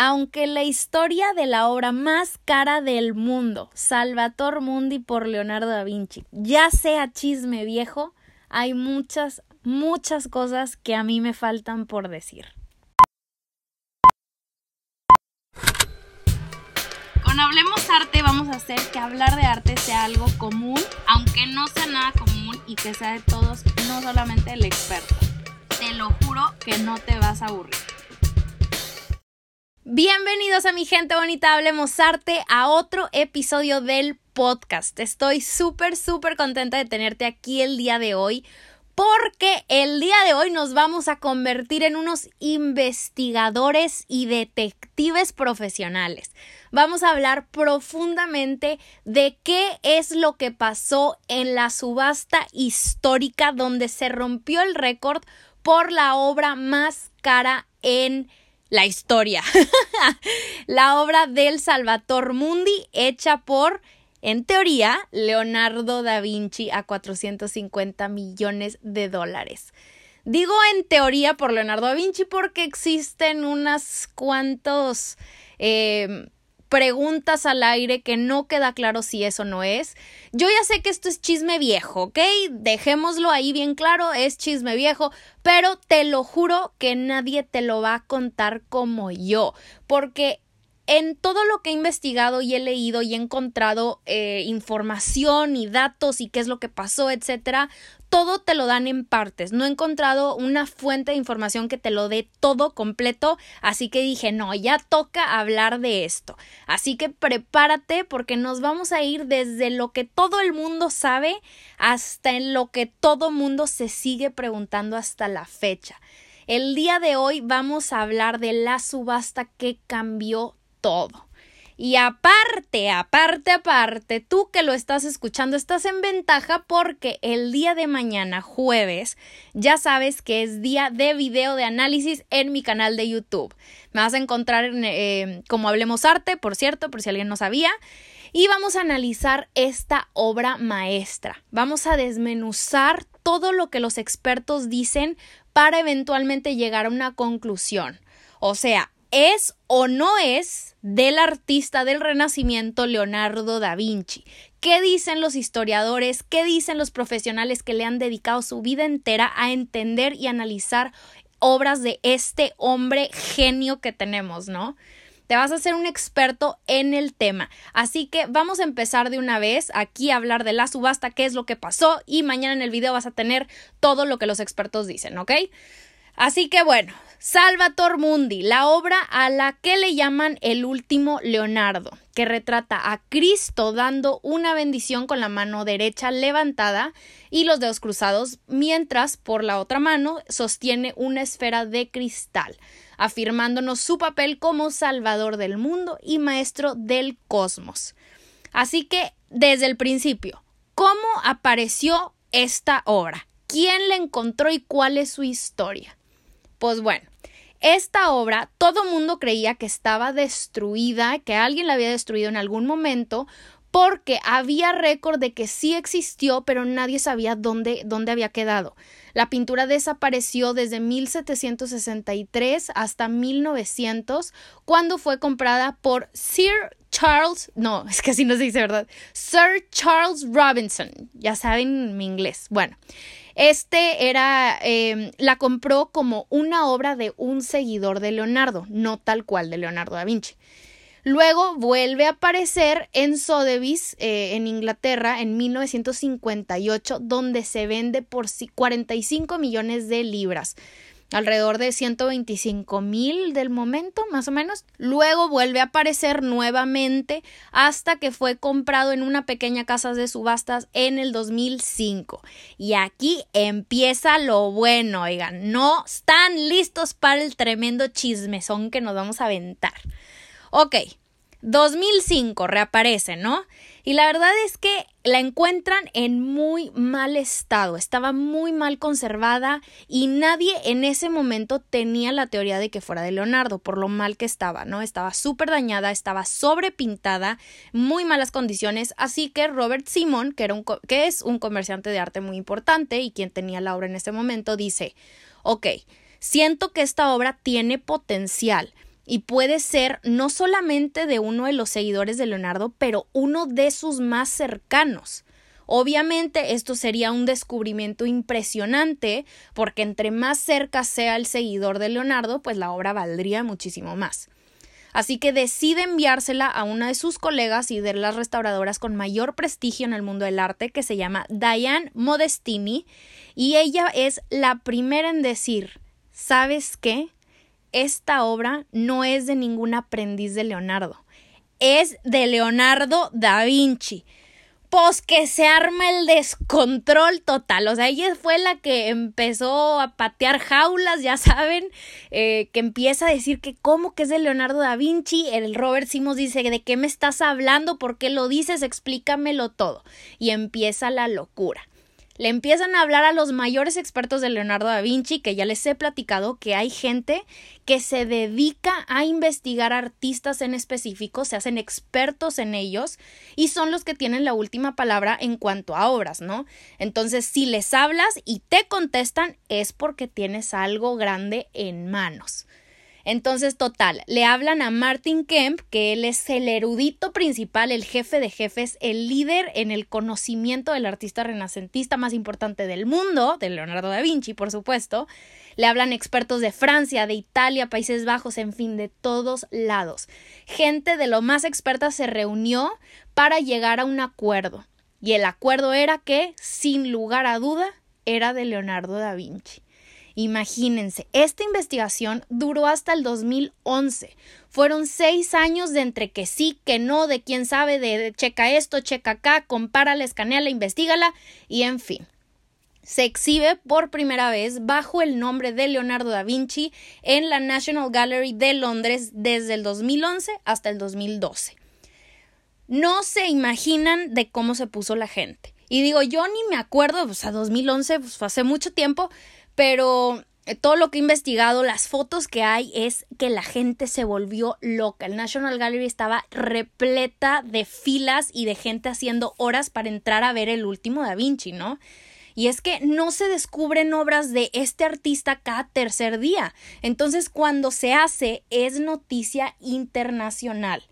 Aunque la historia de la obra más cara del mundo, Salvator Mundi por Leonardo da Vinci, ya sea chisme viejo, hay muchas, muchas cosas que a mí me faltan por decir. Con Hablemos Arte vamos a hacer que hablar de arte sea algo común, aunque no sea nada común y que sea de todos, no solamente el experto. Te lo juro que no te vas a aburrir. Bienvenidos a mi gente bonita, hablemos arte, a otro episodio del podcast. Estoy súper, súper contenta de tenerte aquí el día de hoy porque el día de hoy nos vamos a convertir en unos investigadores y detectives profesionales. Vamos a hablar profundamente de qué es lo que pasó en la subasta histórica donde se rompió el récord por la obra más cara en la historia. la obra del Salvator Mundi hecha por, en teoría, Leonardo da Vinci a 450 millones de dólares. Digo en teoría por Leonardo da Vinci porque existen unas cuantos eh, preguntas al aire que no queda claro si eso no es. Yo ya sé que esto es chisme viejo, ¿ok? Dejémoslo ahí bien claro, es chisme viejo, pero te lo juro que nadie te lo va a contar como yo, porque en todo lo que he investigado y he leído y he encontrado eh, información y datos y qué es lo que pasó, etcétera, todo te lo dan en partes. No he encontrado una fuente de información que te lo dé todo completo, así que dije, no, ya toca hablar de esto. Así que prepárate porque nos vamos a ir desde lo que todo el mundo sabe hasta en lo que todo mundo se sigue preguntando hasta la fecha. El día de hoy vamos a hablar de la subasta que cambió todo. Y aparte, aparte, aparte, tú que lo estás escuchando estás en ventaja porque el día de mañana, jueves, ya sabes que es día de video de análisis en mi canal de YouTube. Me vas a encontrar en, eh, como Hablemos Arte, por cierto, por si alguien no sabía. Y vamos a analizar esta obra maestra. Vamos a desmenuzar todo lo que los expertos dicen para eventualmente llegar a una conclusión. O sea, ¿Es o no es del artista del Renacimiento Leonardo da Vinci? ¿Qué dicen los historiadores? ¿Qué dicen los profesionales que le han dedicado su vida entera a entender y analizar obras de este hombre genio que tenemos, ¿no? Te vas a hacer un experto en el tema. Así que vamos a empezar de una vez aquí a hablar de la subasta, qué es lo que pasó y mañana en el video vas a tener todo lo que los expertos dicen, ¿ok? Así que bueno, Salvator Mundi, la obra a la que le llaman el último Leonardo, que retrata a Cristo dando una bendición con la mano derecha levantada y los dedos cruzados, mientras por la otra mano sostiene una esfera de cristal, afirmándonos su papel como salvador del mundo y maestro del cosmos. Así que, desde el principio, ¿cómo apareció esta obra? ¿Quién la encontró y cuál es su historia? Pues bueno, esta obra todo mundo creía que estaba destruida, que alguien la había destruido en algún momento, porque había récord de que sí existió, pero nadie sabía dónde, dónde había quedado. La pintura desapareció desde 1763 hasta 1900, cuando fue comprada por Sir Charles, no, es que así no se dice, ¿verdad? Sir Charles Robinson, ya saben mi inglés. Bueno, este era, em, la compró como una obra de un seguidor de Leonardo, no tal cual de Leonardo da Vinci. Luego vuelve a aparecer en Sotheby's, eh, en Inglaterra, en 1958, donde se vende por 45 millones de libras alrededor de 125 mil del momento, más o menos. Luego vuelve a aparecer nuevamente hasta que fue comprado en una pequeña casa de subastas en el 2005. Y aquí empieza lo bueno, oigan, no están listos para el tremendo chismezón que nos vamos a aventar. Ok, 2005 reaparece, ¿no? Y la verdad es que la encuentran en muy mal estado, estaba muy mal conservada y nadie en ese momento tenía la teoría de que fuera de Leonardo por lo mal que estaba, ¿no? Estaba súper dañada, estaba sobrepintada, muy malas condiciones, así que Robert Simon, que, era un, que es un comerciante de arte muy importante y quien tenía la obra en ese momento, dice, ok, siento que esta obra tiene potencial y puede ser no solamente de uno de los seguidores de Leonardo, pero uno de sus más cercanos. Obviamente esto sería un descubrimiento impresionante porque entre más cerca sea el seguidor de Leonardo, pues la obra valdría muchísimo más. Así que decide enviársela a una de sus colegas y de las restauradoras con mayor prestigio en el mundo del arte, que se llama Diane Modestini, y ella es la primera en decir, ¿sabes qué? Esta obra no es de ningún aprendiz de Leonardo, es de Leonardo da Vinci pues que se arma el descontrol total. O sea, ella fue la que empezó a patear jaulas, ya saben, eh, que empieza a decir que cómo que es de Leonardo da Vinci. El Robert Simons dice, ¿de qué me estás hablando? ¿Por qué lo dices? Explícamelo todo. Y empieza la locura le empiezan a hablar a los mayores expertos de Leonardo da Vinci, que ya les he platicado que hay gente que se dedica a investigar artistas en específico, se hacen expertos en ellos y son los que tienen la última palabra en cuanto a obras, ¿no? Entonces, si les hablas y te contestan, es porque tienes algo grande en manos. Entonces, total, le hablan a Martin Kemp, que él es el erudito principal, el jefe de jefes, el líder en el conocimiento del artista renacentista más importante del mundo, de Leonardo da Vinci, por supuesto. Le hablan expertos de Francia, de Italia, Países Bajos, en fin, de todos lados. Gente de lo más experta se reunió para llegar a un acuerdo. Y el acuerdo era que, sin lugar a duda, era de Leonardo da Vinci. Imagínense, esta investigación duró hasta el 2011. Fueron seis años de entre que sí, que no, de quién sabe, de checa esto, checa acá, compárala, escaneala, investigala y en fin. Se exhibe por primera vez bajo el nombre de Leonardo da Vinci en la National Gallery de Londres desde el 2011 hasta el 2012. No se imaginan de cómo se puso la gente. Y digo, yo ni me acuerdo, o sea, 2011 pues, fue hace mucho tiempo, pero eh, todo lo que he investigado, las fotos que hay, es que la gente se volvió loca. El National Gallery estaba repleta de filas y de gente haciendo horas para entrar a ver el último Da Vinci, ¿no? Y es que no se descubren obras de este artista cada tercer día. Entonces, cuando se hace, es noticia internacional.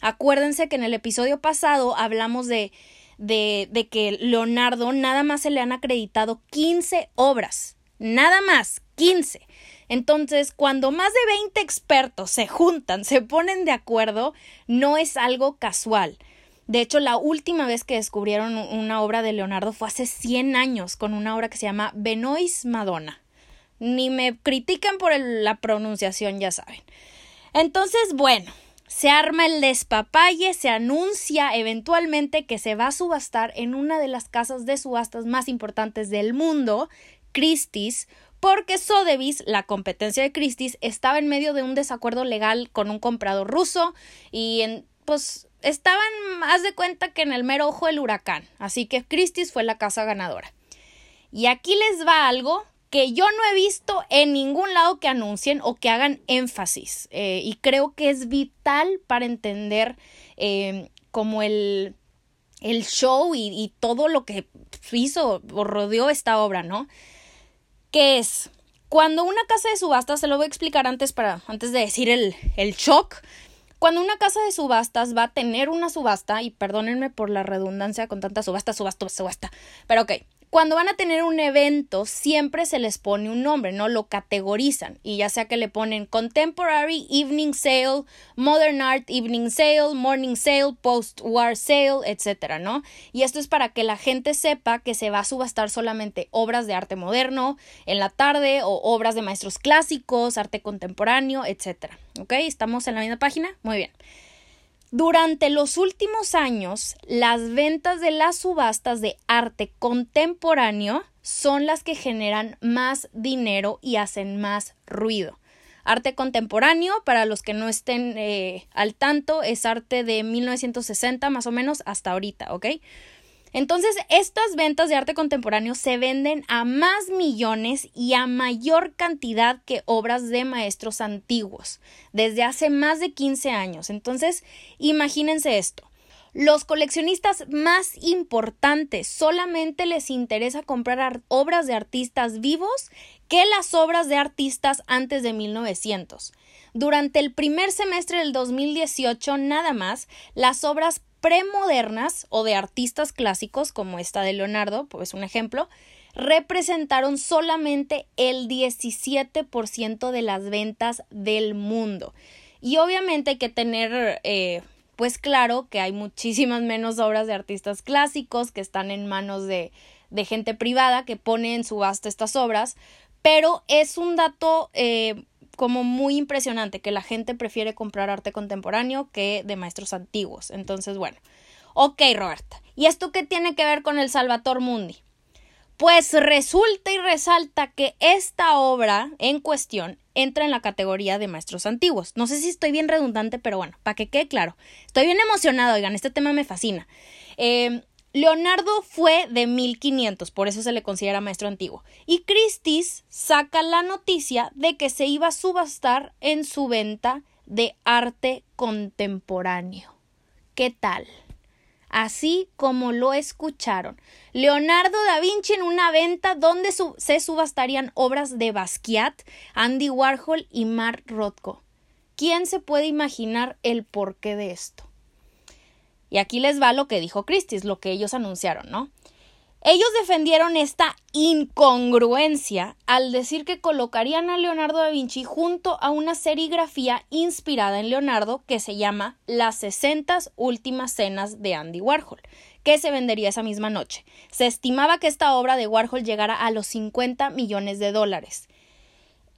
Acuérdense que en el episodio pasado hablamos de, de, de que Leonardo nada más se le han acreditado 15 obras nada más, 15. Entonces, cuando más de 20 expertos se juntan, se ponen de acuerdo, no es algo casual. De hecho, la última vez que descubrieron una obra de Leonardo fue hace 100 años, con una obra que se llama Benoist Madonna. Ni me critican por la pronunciación, ya saben. Entonces, bueno, se arma el despapalle, se anuncia eventualmente que se va a subastar en una de las casas de subastas más importantes del mundo, Christie's porque Sotheby's, la competencia de Christie's, estaba en medio de un desacuerdo legal con un comprador ruso y en, pues estaban más de cuenta que en el mero ojo del huracán, así que Christie's fue la casa ganadora. Y aquí les va algo que yo no he visto en ningún lado que anuncien o que hagan énfasis eh, y creo que es vital para entender eh, como el, el show y, y todo lo que hizo o rodeó esta obra, ¿no? ¿Qué es? Cuando una casa de subastas, se lo voy a explicar antes para, antes de decir el, el shock. Cuando una casa de subastas va a tener una subasta, y perdónenme por la redundancia con tanta subasta, subasta, subasta, pero ok, cuando van a tener un evento, siempre se les pone un nombre, ¿no? Lo categorizan. Y ya sea que le ponen Contemporary Evening Sale, Modern Art Evening Sale, Morning Sale, Post-War Sale, etcétera, ¿no? Y esto es para que la gente sepa que se va a subastar solamente obras de arte moderno en la tarde o obras de maestros clásicos, arte contemporáneo, etcétera. ¿Ok? ¿Estamos en la misma página? Muy bien. Durante los últimos años, las ventas de las subastas de arte contemporáneo son las que generan más dinero y hacen más ruido. Arte contemporáneo, para los que no estén eh, al tanto, es arte de 1960 más o menos hasta ahorita, ¿ok? Entonces, estas ventas de arte contemporáneo se venden a más millones y a mayor cantidad que obras de maestros antiguos, desde hace más de 15 años. Entonces, imagínense esto. Los coleccionistas más importantes solamente les interesa comprar obras de artistas vivos que las obras de artistas antes de 1900. Durante el primer semestre del 2018 nada más, las obras premodernas o de artistas clásicos como esta de Leonardo, pues un ejemplo, representaron solamente el 17% de las ventas del mundo. Y obviamente hay que tener eh, pues claro que hay muchísimas menos obras de artistas clásicos que están en manos de, de gente privada que pone en subasta estas obras, pero es un dato eh, como muy impresionante que la gente prefiere comprar arte contemporáneo que de maestros antiguos. Entonces, bueno, ok, Roberta. ¿Y esto qué tiene que ver con el Salvator Mundi? Pues resulta y resalta que esta obra en cuestión entra en la categoría de maestros antiguos. No sé si estoy bien redundante, pero bueno, para que quede claro. Estoy bien emocionado, oigan, este tema me fascina. Em, Leonardo fue de 1500, por eso se le considera maestro antiguo. Y Christie's saca la noticia de que se iba a subastar en su venta de arte contemporáneo. ¿Qué tal? así como lo escucharon. Leonardo da Vinci en una venta donde se subastarían obras de Basquiat, Andy Warhol y Mark Rothko. ¿Quién se puede imaginar el porqué de esto? Y aquí les va lo que dijo Christie's, lo que ellos anunciaron, ¿no? Ellos defendieron esta incongruencia al decir que colocarían a Leonardo da Vinci junto a una serigrafía inspirada en Leonardo que se llama Las 60 últimas cenas de Andy Warhol, que se vendería esa misma noche. Se estimaba que esta obra de Warhol llegara a los 50 millones de dólares.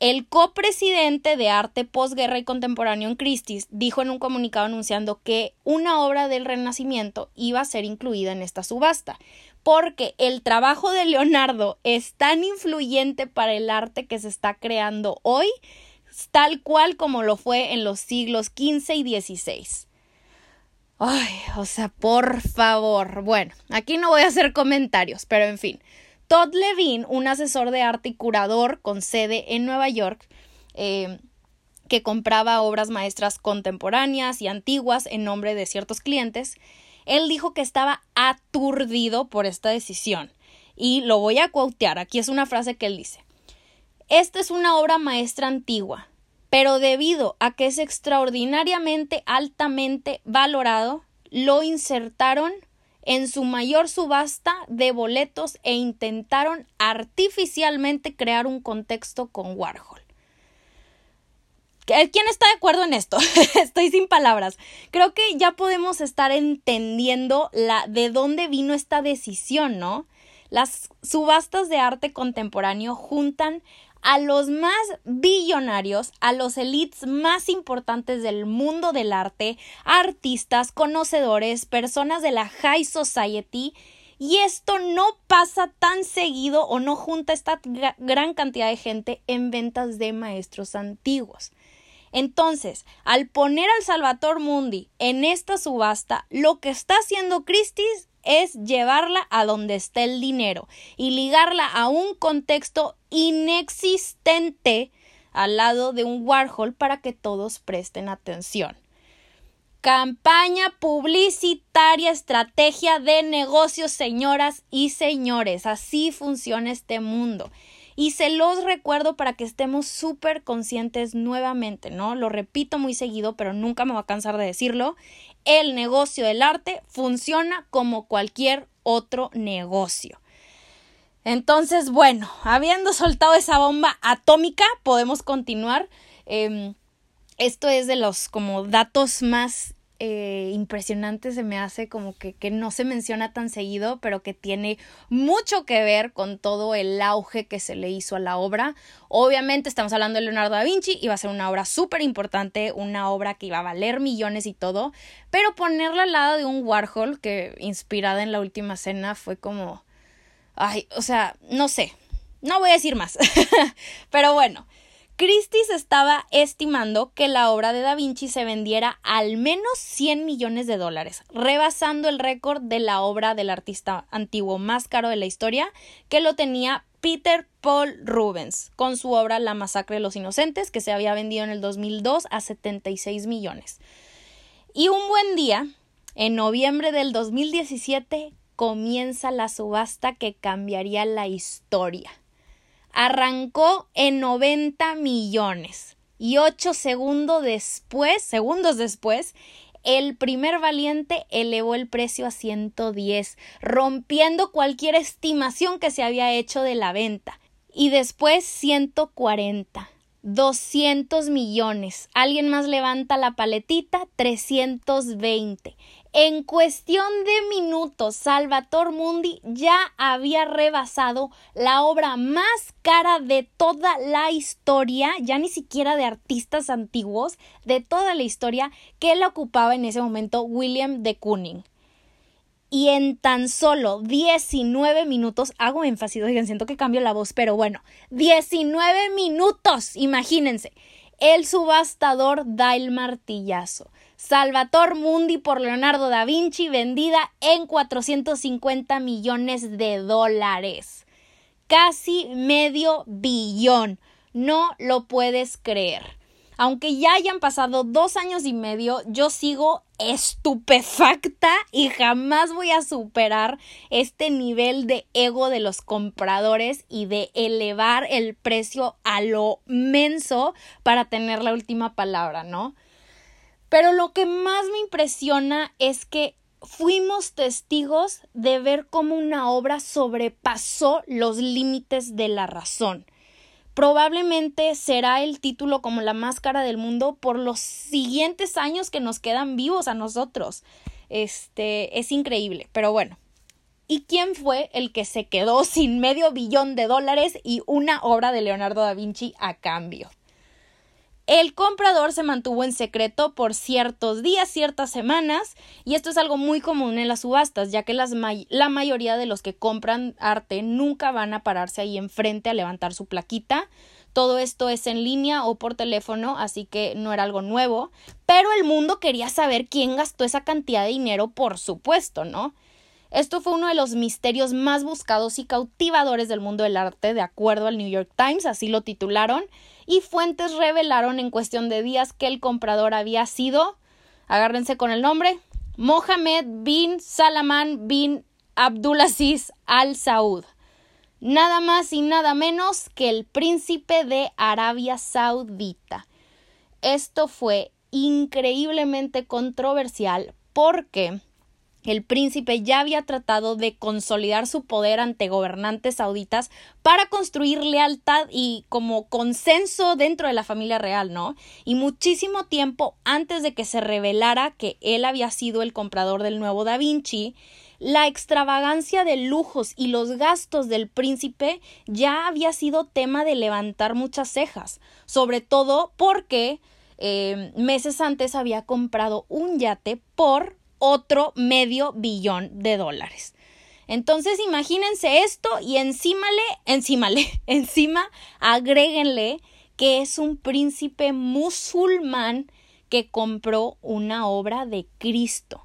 El copresidente de arte posguerra y contemporáneo en Christie's dijo en un comunicado anunciando que una obra del Renacimiento iba a ser incluida en esta subasta, porque el trabajo de Leonardo es tan influyente para el arte que se está creando hoy, tal cual como lo fue en los siglos XV y XVI. Ay, o sea, por favor. Bueno, aquí no voy a hacer comentarios, pero en fin. Todd Levine, un asesor de arte y curador con sede en Nueva York, eh, que compraba obras maestras contemporáneas y antiguas en nombre de ciertos clientes, él dijo que estaba aturdido por esta decisión. Y lo voy a quotear. Aquí es una frase que él dice. Esta es una obra maestra antigua, pero debido a que es extraordinariamente altamente valorado, lo insertaron en su mayor subasta de boletos e intentaron artificialmente crear un contexto con Warhol. ¿Quién está de acuerdo en esto? Estoy sin palabras. Creo que ya podemos estar entendiendo la de dónde vino esta decisión, ¿no? Las subastas de arte contemporáneo juntan a los más billonarios, a los elites más importantes del mundo del arte, artistas, conocedores, personas de la high society, y esto no pasa tan seguido o no junta esta gran cantidad de gente en ventas de maestros antiguos. Entonces, al poner al Salvator Mundi en esta subasta, lo que está haciendo Christie's es llevarla a donde está el dinero y ligarla a un contexto inexistente al lado de un Warhol para que todos presten atención. Campaña publicitaria, estrategia de negocios, señoras y señores. Así funciona este mundo. Y se los recuerdo para que estemos súper conscientes nuevamente, ¿no? Lo repito muy seguido, pero nunca me voy a cansar de decirlo. El negocio del arte funciona como cualquier otro negocio. Entonces, bueno, habiendo soltado esa bomba atómica, podemos continuar. Em, esto es de los como datos más eh, impresionante se me hace como que, que, no se menciona tan seguido, pero que tiene mucho que ver con todo el auge que se le hizo a la obra. Obviamente estamos hablando de Leonardo da Vinci, iba a ser una obra súper importante, una obra que iba a valer millones y todo, pero ponerla al lado de un Warhol que inspirada en la última cena fue como... Ay, o sea, no sé, no voy a decir más, pero bueno. Christie's estaba estimando que la obra de Da Vinci se vendiera al menos 100 millones de dólares, rebasando el récord de la obra del artista antiguo más caro de la historia, que lo tenía Peter Paul Rubens, con su obra La masacre de los inocentes, que se había vendido en el 2002 a 76 millones. Y un buen día, en noviembre del 2017, comienza la subasta que cambiaría la historia arrancó en 90 millones. y ocho segundos después, segundos después, el primer valiente elevó el precio a 110, rompiendo cualquier estimación que se había hecho de la venta. Y después 140. 200 millones. Alguien más levanta la paletita, 320. En cuestión de minutos, Salvator Mundi ya había rebasado la obra más cara de toda la historia, ya ni siquiera de artistas antiguos, de toda la historia que él ocupaba en ese momento William de Kooning y en tan solo 19 minutos, hago énfasis, oigan, siento que cambio la voz, pero bueno, 19 minutos, imagínense, el subastador da el martillazo. Salvator Mundi por Leonardo da Vinci vendida en 450 millones de dólares. Casi medio billón. No lo puedes creer. Aunque ya hayan pasado dos años y medio, yo sigo estupefacta y jamás voy a superar este nivel de ego de los compradores y de elevar el precio a lo menso para tener la última palabra, ¿no? Pero lo que más me impresiona es que fuimos testigos de ver cómo una obra sobrepasó los límites de la razón probablemente será el título como la más cara del mundo por los siguientes años que nos quedan vivos a nosotros. Este es increíble, pero bueno. ¿Y quién fue el que se quedó sin medio billón de dólares y una obra de Leonardo da Vinci a cambio? El comprador se mantuvo en secreto por ciertos días, ciertas semanas, y esto es algo muy común en las subastas, ya que la mayoría de los que compran arte nunca van a pararse ahí enfrente a levantar su plaquita. Todo esto es en línea o por teléfono, así que no era algo nuevo, pero el mundo quería saber quién gastó esa cantidad de dinero, por supuesto, ¿no? Esto fue uno de los misterios más buscados y cautivadores del mundo del arte, de acuerdo al New York Times, así lo titularon, y fuentes revelaron en cuestión de días que el comprador había sido, agárrense con el nombre, Mohamed bin Salaman bin Abdulaziz al Saud. Nada más y nada menos que el príncipe de Arabia Saudita. Esto fue increíblemente controversial porque el príncipe ya había tratado de consolidar su poder ante gobernantes sauditas para construir lealtad y como consenso dentro de la familia real, ¿no? Y muchísimo tiempo antes de que se revelara que él había sido el comprador del nuevo Da Vinci, la extravagancia de lujos y los gastos del príncipe ya había sido tema de levantar muchas cejas, sobre todo porque eh, meses antes había comprado un yate por otro medio billón de dólares. Entonces imagínense esto y encímale, encímale, encima agréguenle que es un príncipe musulmán que compró una obra de Cristo.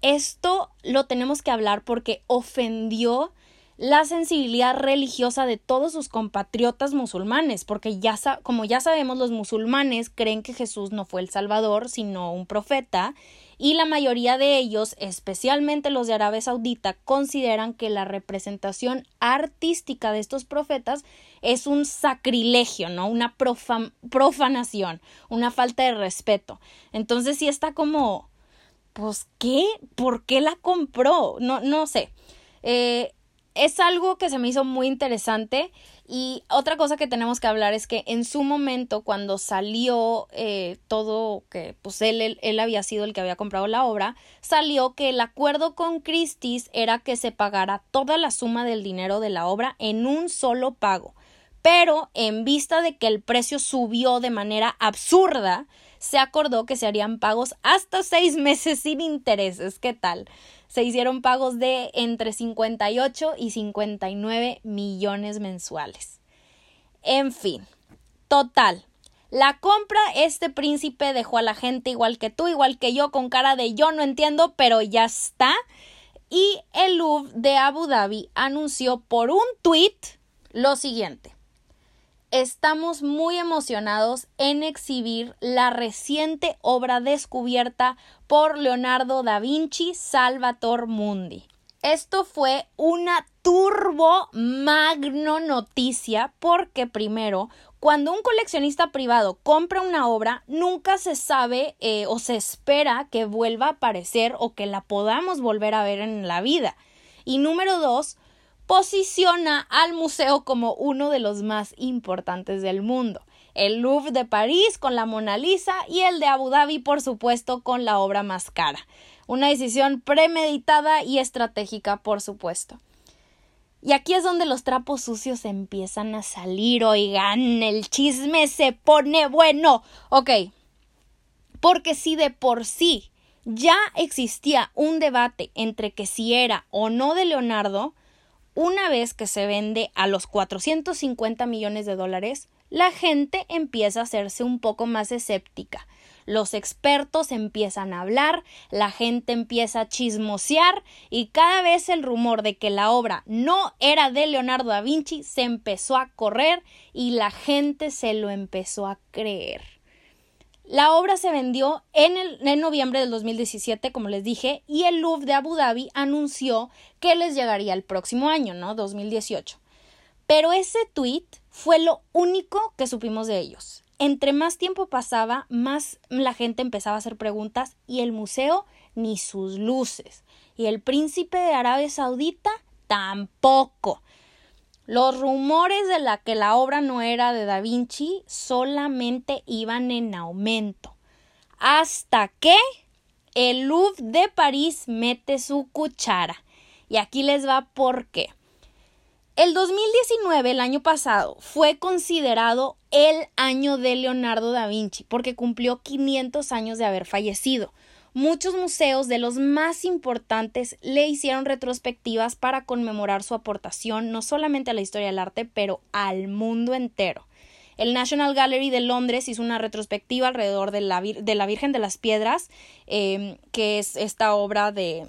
Esto lo tenemos que hablar porque ofendió la sensibilidad religiosa de todos sus compatriotas musulmanes, porque ya como ya sabemos los musulmanes creen que Jesús no fue el Salvador, sino un profeta, y la mayoría de ellos, especialmente los de Arabia Saudita, consideran que la representación artística de estos profetas es un sacrilegio, ¿no? Una profanación, una falta de respeto. Entonces sí está como, pues, ¿qué? ¿Por qué la compró? No, no sé. Eh, es algo que se me hizo muy interesante y otra cosa que tenemos que hablar es que en su momento cuando salió eh, todo que pues él, él, había sido el que había comprado la obra salió que el acuerdo con Christie's era que se pagara toda la suma del dinero de la obra en un solo pago. Pero en vista de que el precio subió de manera absurda se acordó que se harían pagos hasta seis meses sin intereses. ¿Qué tal? Se hicieron pagos de entre 58 y 59 millones mensuales. En fin, total. La compra, este príncipe dejó a la gente igual que tú, igual que yo, con cara de yo no entiendo, pero ya está. Y el Louvre de Abu Dhabi anunció por un tweet lo siguiente. Estamos muy emocionados en exhibir la reciente obra descubierta por Leonardo da Vinci, Salvator Mundi. Esto fue una turbo magno noticia porque primero Cuando un coleccionista privado compra una obra, nunca se sabe eh, o se espera que vuelva a aparecer o que la podamos volver a ver en la vida. Y número dos, posiciona al museo como uno de los más importantes del mundo. El Louvre de París con la Mona Lisa y el de Abu Dhabi, por supuesto, con la obra más cara. Una decisión premeditada y estratégica, por supuesto. Y aquí es donde los trapos sucios empiezan a salir, oigan, el chisme se pone bueno. Ok, porque si de por sí ya existía un debate entre que si era o no de Leonardo, una vez que se vende a los 450 millones de dólares, la gente empieza a hacerse un poco más escéptica los expertos empiezan a hablar, la gente empieza a chismosear y cada vez el rumor de que la obra no era de Leonardo da Vinci se empezó a correr y la gente se lo empezó a creer. La obra se vendió en, el, noviembre del 2017, como les dije, y el Louvre de Abu Dhabi anunció que les llegaría el próximo año, ¿no? 2018. Pero ese tweet fue lo único que supimos de ellos entre más tiempo pasaba, más la gente empezaba a hacer preguntas y el museo ni sus luces. Y el príncipe de Arabia Saudita tampoco. Los rumores de la que la obra no era de Da Vinci solamente iban en aumento. Hasta que el Louvre de París mete su cuchara. Y aquí les va por qué. El 2019, el año pasado, fue considerado el año de Leonardo da Vinci porque cumplió 500 años de haber fallecido. Muchos museos de los más importantes le hicieron retrospectivas para conmemorar su aportación no solamente a la historia del arte, pero al mundo entero. El National Gallery de Londres hizo una retrospectiva alrededor de la, Virgen de las Piedras, eh, que es esta obra de,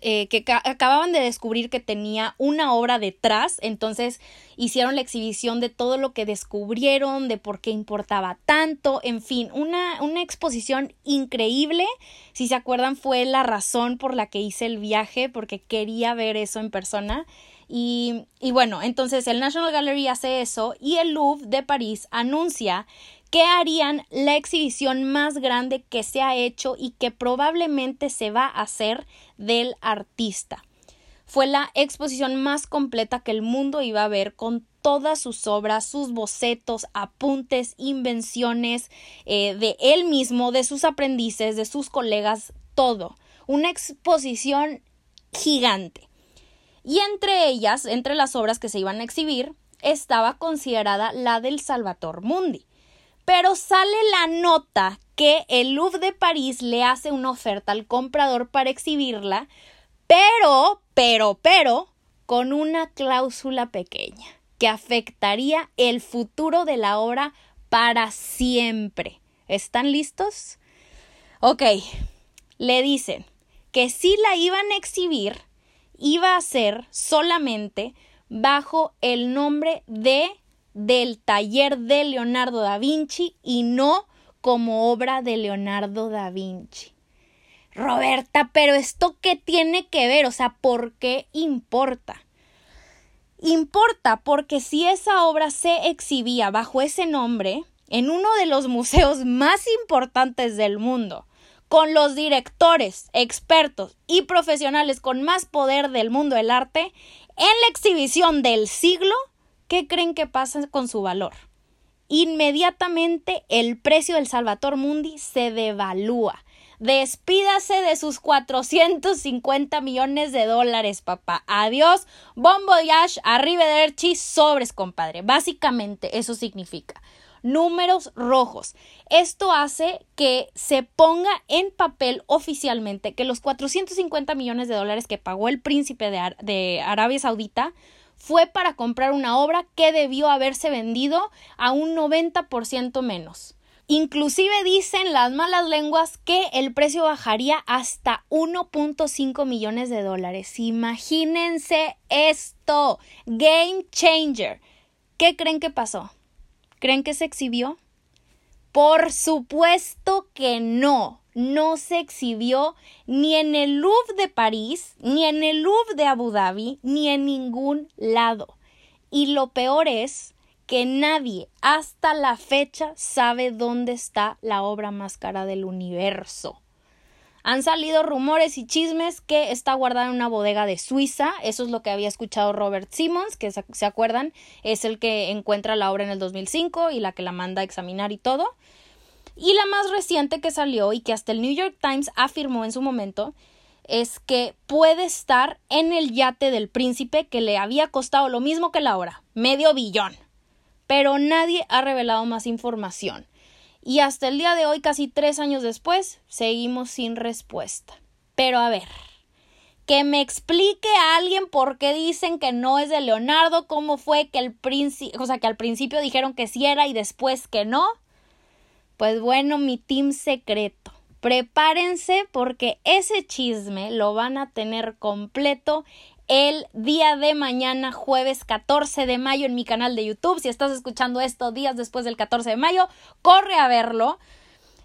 eh, que acababan de descubrir que tenía una obra detrás, entonces hicieron la exhibición de todo lo que descubrieron, de por qué importaba tanto, en fin, una, una exposición increíble. Si se acuerdan, fue la razón por la que hice el viaje, porque quería ver eso en persona. Y, y bueno, entonces el National Gallery hace eso y el Louvre de París anuncia que harían la exhibición más grande que se ha hecho y que probablemente se va a hacer del artista. Fue la exposición más completa que el mundo iba a ver con todas sus obras, sus bocetos, apuntes, invenciones eh, de él mismo, de sus aprendices, de sus colegas, todo. Una exposición gigante. Y entre ellas, entre las obras que se iban a exhibir, estaba considerada la del Salvator Mundi. Pero sale la nota que el Louvre de París le hace una oferta al comprador para exhibirla, pero, pero, pero, con una cláusula pequeña que afectaría el futuro de la obra para siempre. ¿Están listos? Ok, le dicen que si la iban a exhibir, iba a ser solamente bajo el nombre de del taller de Leonardo da Vinci y no como obra de Leonardo da Vinci. Roberta, pero esto qué tiene que ver, o sea, ¿por qué importa? Importa porque si esa obra se exhibía bajo ese nombre en uno de los museos más importantes del mundo, con los directores, expertos y profesionales con más poder del mundo del arte, en la exhibición del siglo, ¿qué creen que pasa con su valor? Inmediatamente el precio del Salvator Mundi se devalúa. Despídase de sus 450 millones de dólares, papá. Adiós, bon voyage, arrivederci, sobres, compadre. Básicamente eso significa números rojos. Esto hace que se ponga en papel oficialmente que los 450 millones de dólares que pagó el príncipe de, de Arabia Saudita fue para comprar una obra que debió haberse vendido a un 90% menos. Inclusive dicen las malas lenguas que el precio bajaría hasta 1.5 millones de dólares. Imagínense esto. Game changer. ¿Qué creen que pasó? ¿Creen que se exhibió? Por supuesto que no no se exhibió ni en el Louvre de París, ni en el Louvre de Abu Dhabi, ni en ningún lado. Y lo peor es que nadie hasta la fecha sabe dónde está la obra más cara del universo. Han salido rumores y chismes que está guardada en una bodega de Suiza. Eso es lo que había escuchado Robert Simmons, que se acuerdan, es el que encuentra la obra en el 2005 y la que la manda a examinar y todo. Y la más reciente que salió y que hasta el New York Times afirmó en su momento es que puede estar en el yate del príncipe que le había costado lo mismo que la obra, medio billón. Pero nadie ha revelado más información. Y hasta el día de hoy, casi tres años después, seguimos sin respuesta. Pero a ver, que me explique a alguien por qué dicen que no es de Leonardo, cómo fue que el príncipe, o sea, que al principio dijeron que sí era y después que no. Pues bueno, mi team secreto. Prepárense porque ese chisme lo van a tener completo el día de mañana, jueves 14 de mayo, en mi canal de YouTube. Si estás escuchando esto días después del 14 de mayo, corre a verlo.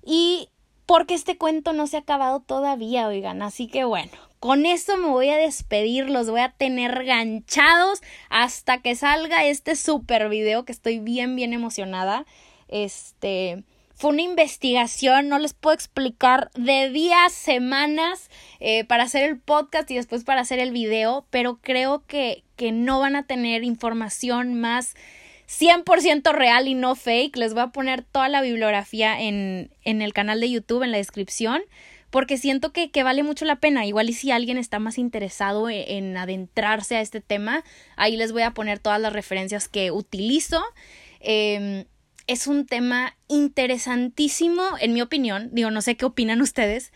Y porque este cuento no se ha acabado todavía, oigan. Así que bueno, con eso me voy a despedir, los voy a tener ganchados hasta que salga este super video que estoy bien, bien emocionada. Este fue una investigación, no les puedo explicar, de días, semanas eh, para hacer el podcast y después para hacer el video, pero creo que, que no van a tener información más 100% real y no fake. Les voy a poner toda la bibliografía en, en el canal de YouTube, en la descripción porque siento que, que, vale mucho la pena. Igual y si alguien está más interesado en, en, adentrarse a este tema, ahí les voy a poner todas las referencias que utilizo. Eh, es un tema interesantísimo, en mi opinión, digo, no sé qué opinan ustedes,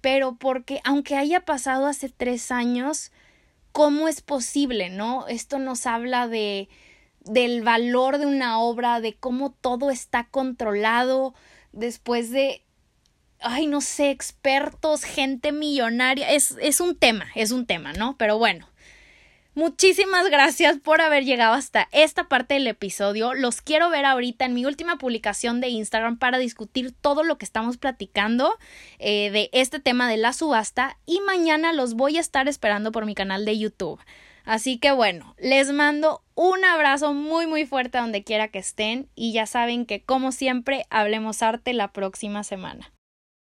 pero porque aunque haya pasado hace tres años, ¿cómo es posible, no? Esto nos habla de del valor de una obra, de cómo todo está controlado después de, ay, no sé, expertos, gente millonaria, es, es un tema, es un tema, ¿no? Pero bueno, Muchísimas gracias por haber llegado hasta esta parte del episodio. Los quiero ver ahorita en mi última publicación de Instagram para discutir todo lo que estamos platicando eh, de este tema de la subasta y mañana los voy a estar esperando por mi canal de YouTube. Así que bueno, les mando un abrazo muy muy fuerte donde quiera que estén y ya saben que como siempre hablemos arte la próxima semana.